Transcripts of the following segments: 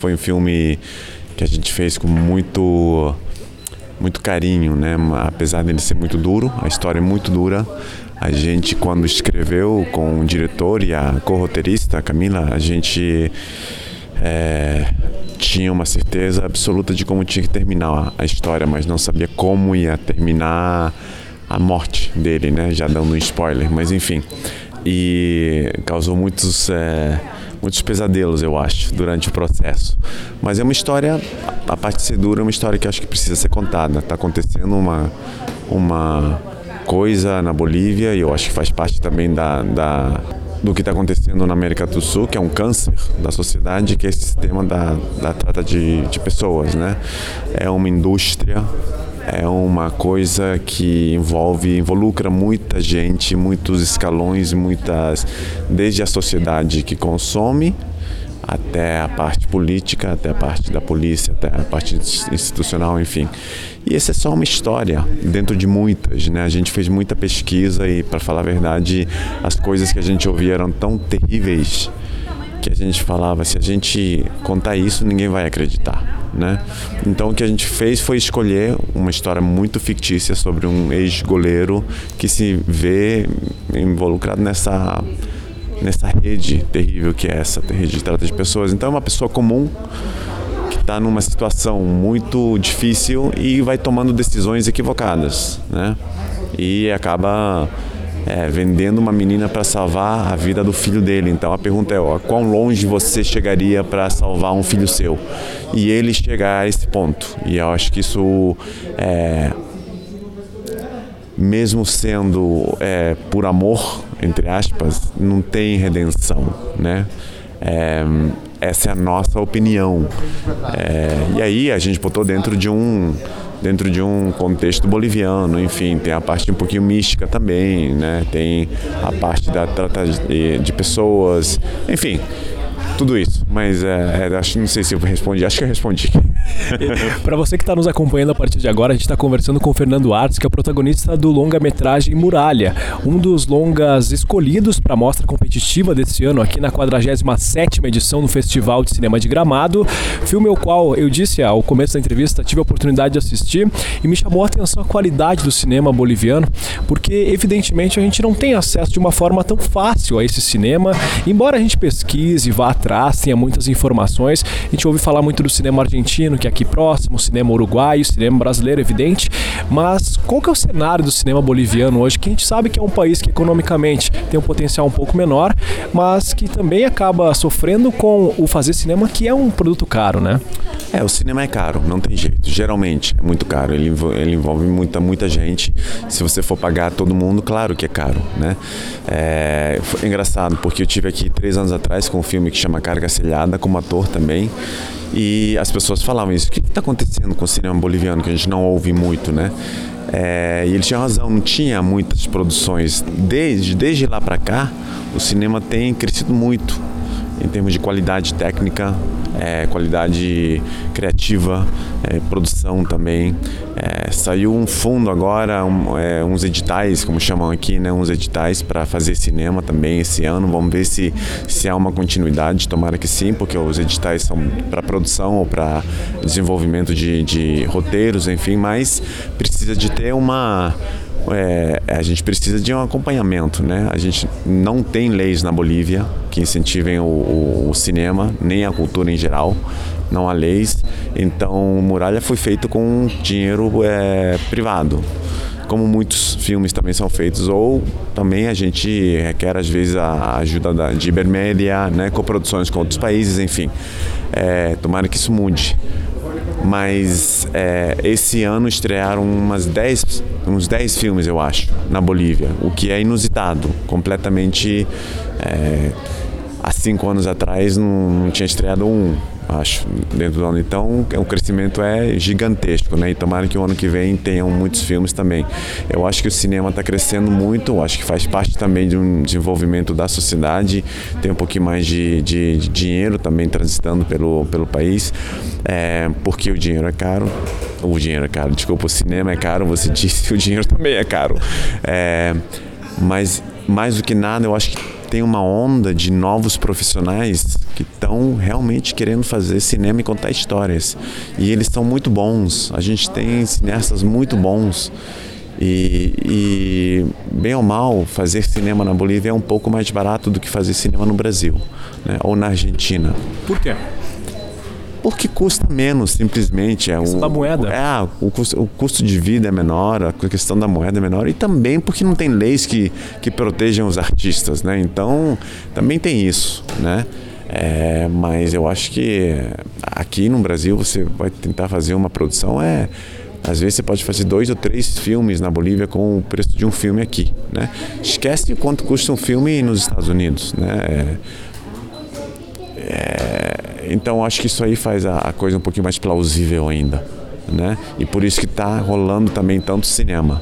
Foi um filme que a gente fez com muito muito carinho, né? Apesar dele ser muito duro, a história é muito dura. A gente quando escreveu com o diretor e a co-roteirista Camila, a gente é, tinha uma certeza absoluta de como tinha que terminar a história, mas não sabia como ia terminar a morte dele, né? Já dando um spoiler, mas enfim. E causou muitos é, muitos pesadelos, eu acho, durante o processo. Mas é uma história, a parte de ser dura é uma história que acho que precisa ser contada. Está acontecendo uma, uma coisa na Bolívia e eu acho que faz parte também da, da do que está acontecendo na América do Sul, que é um câncer da sociedade, que é esse sistema da, da trata de, de pessoas, né? É uma indústria é uma coisa que envolve, involucra muita gente, muitos escalões, muitas, desde a sociedade que consome até a parte política, até a parte da polícia, até a parte institucional, enfim. E essa é só uma história dentro de muitas, né? A gente fez muita pesquisa e, para falar a verdade, as coisas que a gente ouvia eram tão terríveis que a gente falava, se a gente contar isso, ninguém vai acreditar né? Então o que a gente fez foi escolher uma história muito fictícia sobre um ex-goleiro que se vê involucrado nessa nessa rede terrível que é essa, rede de trata de pessoas. Então é uma pessoa comum que está numa situação muito difícil e vai tomando decisões equivocadas, né? E acaba é, vendendo uma menina para salvar a vida do filho dele. Então a pergunta é: ó, quão longe você chegaria para salvar um filho seu? E ele chegar a esse ponto. E eu acho que isso é, mesmo sendo é, por amor, entre aspas, não tem redenção, né? É, essa é a nossa opinião. É, e aí a gente botou dentro de um dentro de um contexto boliviano, enfim, tem a parte um pouquinho mística também, né? Tem a parte da trata de, pessoas, enfim, tudo isso. Mas é, é, acho, não sei se eu respondi, acho que eu respondi. Para você que está nos acompanhando a partir de agora, a gente está conversando com o Fernando Artes, que é o protagonista do longa-metragem Muralha, um dos longas escolhidos para a mostra competitiva desse ano, aqui na 47 edição do Festival de Cinema de Gramado. Filme ao qual eu disse ao começo da entrevista, tive a oportunidade de assistir e me chamou a atenção a qualidade do cinema boliviano, porque evidentemente a gente não tem acesso de uma forma tão fácil a esse cinema, embora a gente pesquise, vá atrás, tenha muitas informações. A gente ouve falar muito do cinema argentino, que é aqui próximo, cinema uruguaio, cinema brasileiro, evidente. Mas qual que é o cenário do cinema boliviano hoje? Que a gente sabe que é um país que economicamente tem um potencial um pouco menor, mas que também acaba sofrendo com o fazer cinema, que é um produto caro, né? É, o cinema é caro, não tem jeito. Geralmente é muito caro. Ele, ele envolve muita, muita gente. Se você for pagar todo mundo, claro que é caro, né? É, foi engraçado, porque eu tive aqui três anos atrás com um filme que chama Carga Selhada, como ator também. E as pessoas falavam isso. O que está acontecendo com o cinema boliviano que a gente não ouve muito, né? É, e ele tinha razão, não tinha muitas produções. Desde, desde lá para cá, o cinema tem crescido muito em termos de qualidade técnica, é, qualidade criativa, é, produção também. É, saiu um fundo agora, um, é, uns editais, como chamam aqui, né, uns editais para fazer cinema também esse ano. Vamos ver se, se há uma continuidade, tomara que sim, porque os editais são para produção ou para desenvolvimento de, de roteiros, enfim, mas precisa de ter uma é, a gente precisa de um acompanhamento, né? A gente não tem leis na Bolívia que incentivem o, o, o cinema, nem a cultura em geral. Não há leis. Então, Muralha foi feito com dinheiro é, privado como muitos filmes também são feitos, ou também a gente requer às vezes a ajuda da, de Ibermédia, né, coproduções com outros países, enfim. É, tomara que isso mude mas é, esse ano estrearam umas 10, uns 10 filmes, eu acho, na Bolívia, o que é inusitado, completamente. É, há cinco anos atrás não, não tinha estreado um acho, dentro do ano. Então, o crescimento é gigantesco, né? E tomara que o ano que vem tenham muitos filmes também. Eu acho que o cinema está crescendo muito, acho que faz parte também de um desenvolvimento da sociedade, tem um pouquinho mais de, de, de dinheiro também transitando pelo, pelo país, é, porque o dinheiro é caro. O dinheiro é caro, desculpa, o cinema é caro, você disse, o dinheiro também é caro. É, mas mais do que nada, eu acho que tem uma onda de novos profissionais que estão realmente querendo fazer cinema e contar histórias. E eles são muito bons. A gente tem cineastas muito bons. E, e, bem ou mal, fazer cinema na Bolívia é um pouco mais barato do que fazer cinema no Brasil né? ou na Argentina. Por quê? Porque custa menos, simplesmente. É o, da moeda. É, o custo, o custo de vida é menor, a questão da moeda é menor. E também porque não tem leis que, que protejam os artistas, né? Então, também tem isso, né? É, mas eu acho que aqui no Brasil você vai tentar fazer uma produção é às vezes você pode fazer dois ou três filmes na Bolívia com o preço de um filme aqui, né? Esquece quanto custa um filme nos Estados Unidos, né? É, é, então acho que isso aí faz a, a, coisa um pouquinho mais plausível ainda, né? E por isso que está rolando também tanto cinema.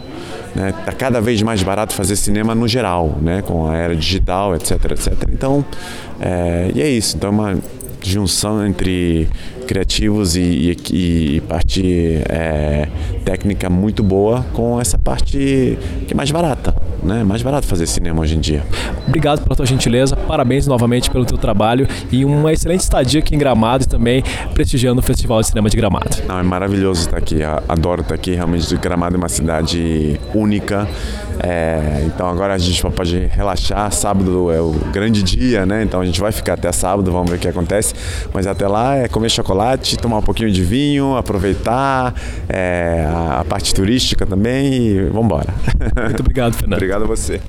Né? Tá cada vez mais barato fazer cinema no geral, né? Com a era digital, etc, etc. Então, é, e é isso. Então é uma junção entre criativos e, e, e parte é, técnica muito boa com essa parte que é mais barata, né? Mais barato fazer cinema hoje em dia. Obrigado pela tua gentileza, parabéns novamente pelo teu trabalho e uma excelente estadia aqui em Gramado e também prestigiando o Festival de Cinema de Gramado. Não, é maravilhoso estar aqui, adoro estar aqui, realmente Gramado é uma cidade única, é, então agora a gente pode relaxar, sábado é o grande dia, né? Então a gente vai ficar até sábado, vamos ver o que acontece, mas até lá é comer chocolate tomar um pouquinho de vinho, aproveitar é, a parte turística também e vamos embora. Muito obrigado, Fernando. Obrigado a você.